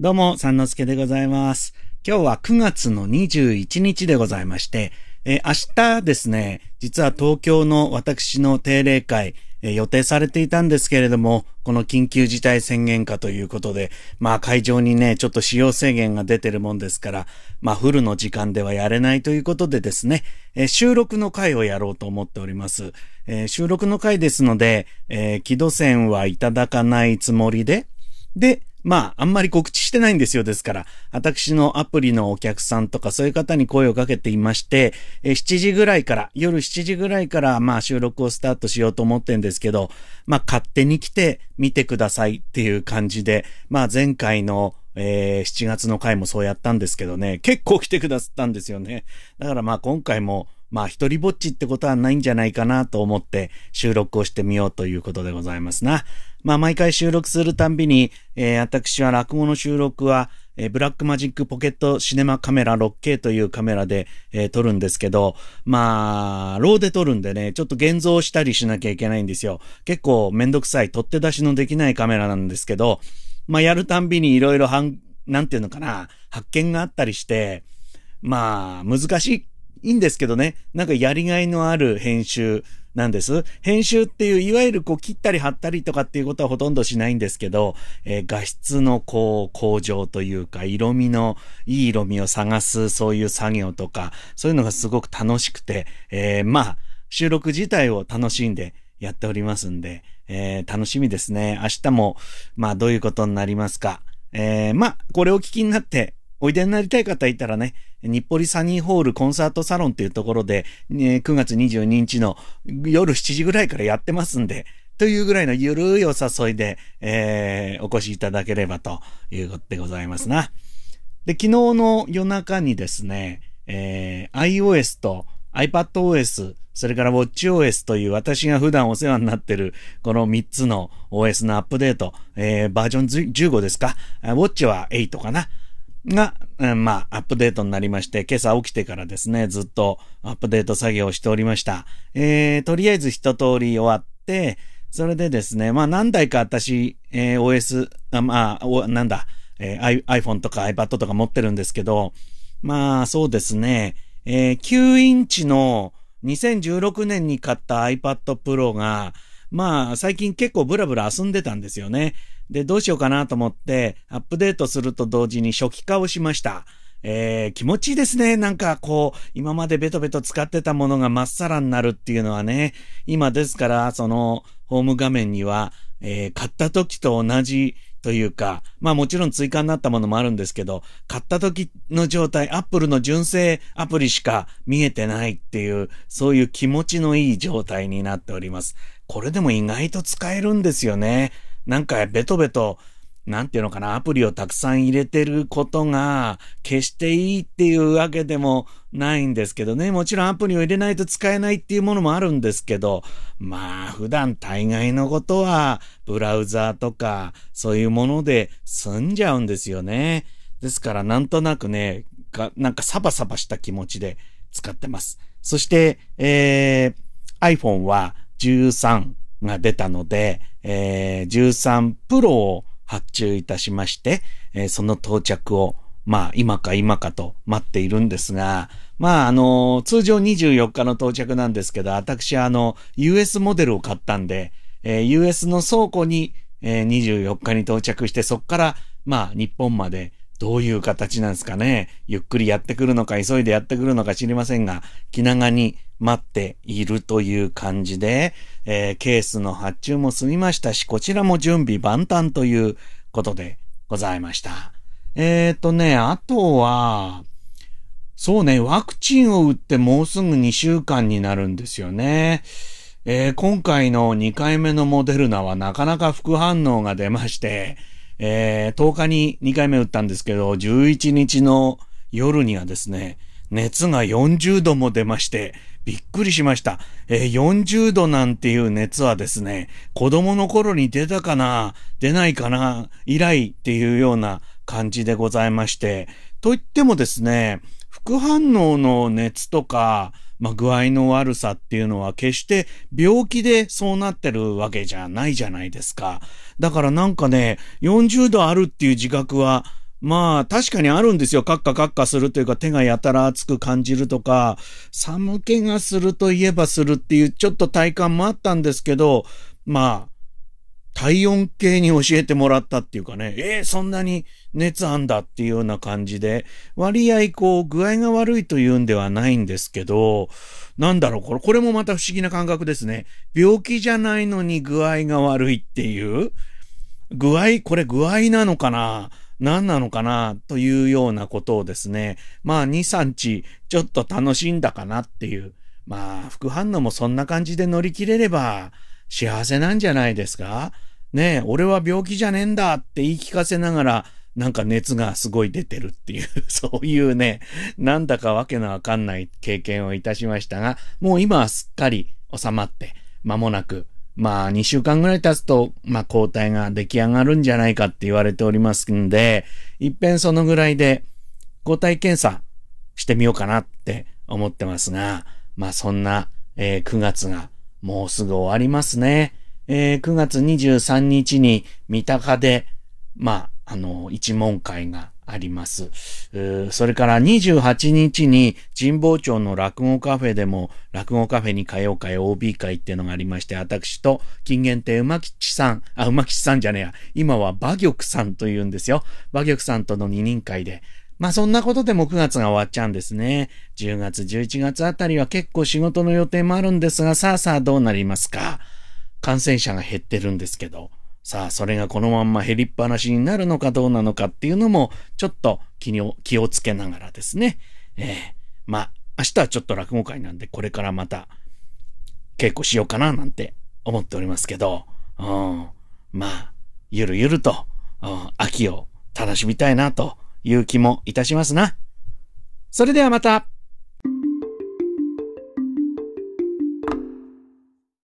どうも、三之助でございます。今日は9月の21日でございまして、えー明日ですね、実は東京の私の定例会、えー予定されていたんですけれども、この緊急事態宣言下ということで、まあ会場にね、ちょっと使用制限が出てるもんですから、まあフルの時間ではやれないということでですね、えー収録の回をやろうと思っております。え収録の回ですので、えー、木戸線はいただかないつもりで、で、まあ、あんまり告知してないんですよ。ですから、私のアプリのお客さんとかそういう方に声をかけていまして、え7時ぐらいから、夜7時ぐらいから、まあ、収録をスタートしようと思ってんですけど、まあ、勝手に来て見てくださいっていう感じで、まあ、前回の、えー7月の回もそうやったんですけどね、結構来てくださったんですよね。だからまあ、今回も、まあ、一人ぼっちってことはないんじゃないかなと思って収録をしてみようということでございますな。まあ、毎回収録するたんびに、えー私は落語の収録は、えーブラックマジックポケットシネマカメラ 6K というカメラで、えー撮るんですけど、まあ、ローで撮るんでね、ちょっと現像したりしなきゃいけないんですよ。結構めんどくさい、取って出しのできないカメラなんですけど、まあ、やるたんびにいろいろ、なんていうのかな、発見があったりして、まあ、難しいんですけどね、なんかやりがいのある編集なんです。編集っていう、いわゆるこう切ったり貼ったりとかっていうことはほとんどしないんですけど、えー画質のこう向上というか、色味の、いい色味を探すそういう作業とか、そういうのがすごく楽しくて、えーまあ、収録自体を楽しんでやっておりますんで、えー楽しみですね。明日も、まあ、どういうことになりますか。えーまあ、これを聞きになって、おいでになりたい方いたらね、日暮里サニーホールコンサートサロンっていうところで、ね9月22日の夜7時ぐらいからやってますんで、というぐらいのゆるいお誘いで、えーお越しいただければということでございますな。で、昨日の夜中にですね、えー iOS と iPadOS、それから WatchOS という私が普段お世話になってるこの3つの OS のアップデート、えーバージョン15ですか ?Watch は8かな？が、うんまあ、アップデートになりまして、今朝起きてからですね、ずっとアップデート作業をしておりました。えー、とりあえず一通り終わって、それでですね、まあ何台か私、えー OS、あまあ、おなんだ、えー iPhone とか iPad とか持ってるんですけど、まあそうですね、えー9インチの2016年に買った iPad Pro が、まあ最近結構ブラブラ遊んでたんですよね。で、どうしようかなと思って、アップデートすると同時に初期化をしました。えー気持ちいいですね。なんかこう、今までベトベト使ってたものがまっさらになるっていうのはね、今ですから、その、ホーム画面には、えー買った時と同じというか、まあもちろん追加になったものもあるんですけど、買った時の状態、アップルの純正アプリしか見えてないっていう、そういう気持ちのいい状態になっております。これでも意外と使えるんですよね。なんかベトベト、なんていうのかな、アプリをたくさん入れてることが、決していいっていうわけでもないんですけどね。もちろんアプリを入れないと使えないっていうものもあるんですけど、まあ、普段大概のことは、ブラウザーとか、そういうもので済んじゃうんですよね。ですから、なんとなくね、がなんかサバサバした気持ちで使ってます。そして、えー、iPhone は13が出たので、えー、13 Pro を発注いたしまして、えーその到着を、まあ、今か今かと待っているんですが、まあ、あの、通常24日の到着なんですけど、私はあの、US モデルを買ったんで、えー US の倉庫に、えー24日に到着して、そこから、まあ、日本まで、どういう形なんですかね。ゆっくりやってくるのか、急いでやってくるのか知りませんが、気長に待っているという感じで、えーケースの発注も済みましたし、こちらも準備万端ということでございました。えーとね、あとは、そうね、ワクチンを打ってもうすぐ2週間になるんですよね。えー今回の2回目のモデルナはなかなか副反応が出まして、えー10日に2回目打ったんですけど、11日の夜にはですね、熱が40度も出まして、びっくりしました。えー40度なんていう熱はですね、子供の頃に出たかな、出ないかな、以来っていうような感じでございまして、といってもですね、副反応の熱とか、まあ、具合の悪さっていうのは決して病気でそうなってるわけじゃないじゃないですか。だからなんかね、40度あるっていう自覚はまあ確かにあるんですよ。カッカカッカするというか手がやたら熱く感じるとか、寒気がするといえばするっていうちょっと体感もあったんですけど、まあ、体温計に教えてもらったっていうかね、えー、そんなに熱あんだっていうような感じで、割合こう具合が悪いというんではないんですけど、なんだろう、これ、これもまた不思議な感覚ですね。病気じゃないのに具合が悪いっていう、具合、これ具合なのかな？何なのかなというようなことをですね、まあ2、3日ちょっと楽しんだかなっていう、まあ副反応もそんな感じで乗り切れれば幸せなんじゃないですか？ねえ、俺は病気じゃねえんだって言い聞かせながら、なんか熱がすごい出てるっていう、そういうね、なんだかわけのわかんない経験をいたしましたが、もう今はすっかり収まって、間もなく、まあ2週間ぐらい経つと、まあ抗体が出来上がるんじゃないかって言われておりますんで、一遍そのぐらいで抗体検査してみようかなって思ってますが、まあそんな、えー、9月がもうすぐ終わりますね。えー、9月23日に三鷹で、まあ、あの、一問会があります。それから28日に神保町の落語カフェでも落語カフェに歌謡会 OB 会っていうのがありまして、私と金言亭馬吉さん、あ、馬吉さんじゃねえや、今は馬玉さんと言うんですよ。馬玉さんとの二人会で、まあそんなことでも9月が終わっちゃうんですね。10月、11月あたりは結構仕事の予定もあるんですが、さあさあどうなりますか。感染者が減ってるんですけど、さあ、それがこのまんま減りっぱなしになるのかどうなのかっていうのも、ちょっと気を気をつけながらですね。ええー、まあ、明日はちょっと落語会なんで、これからまた稽古しようかななんて思っておりますけど、うん、まあ、ゆるゆると、うん、秋を楽しみたいなという気もいたしますな。それではまた。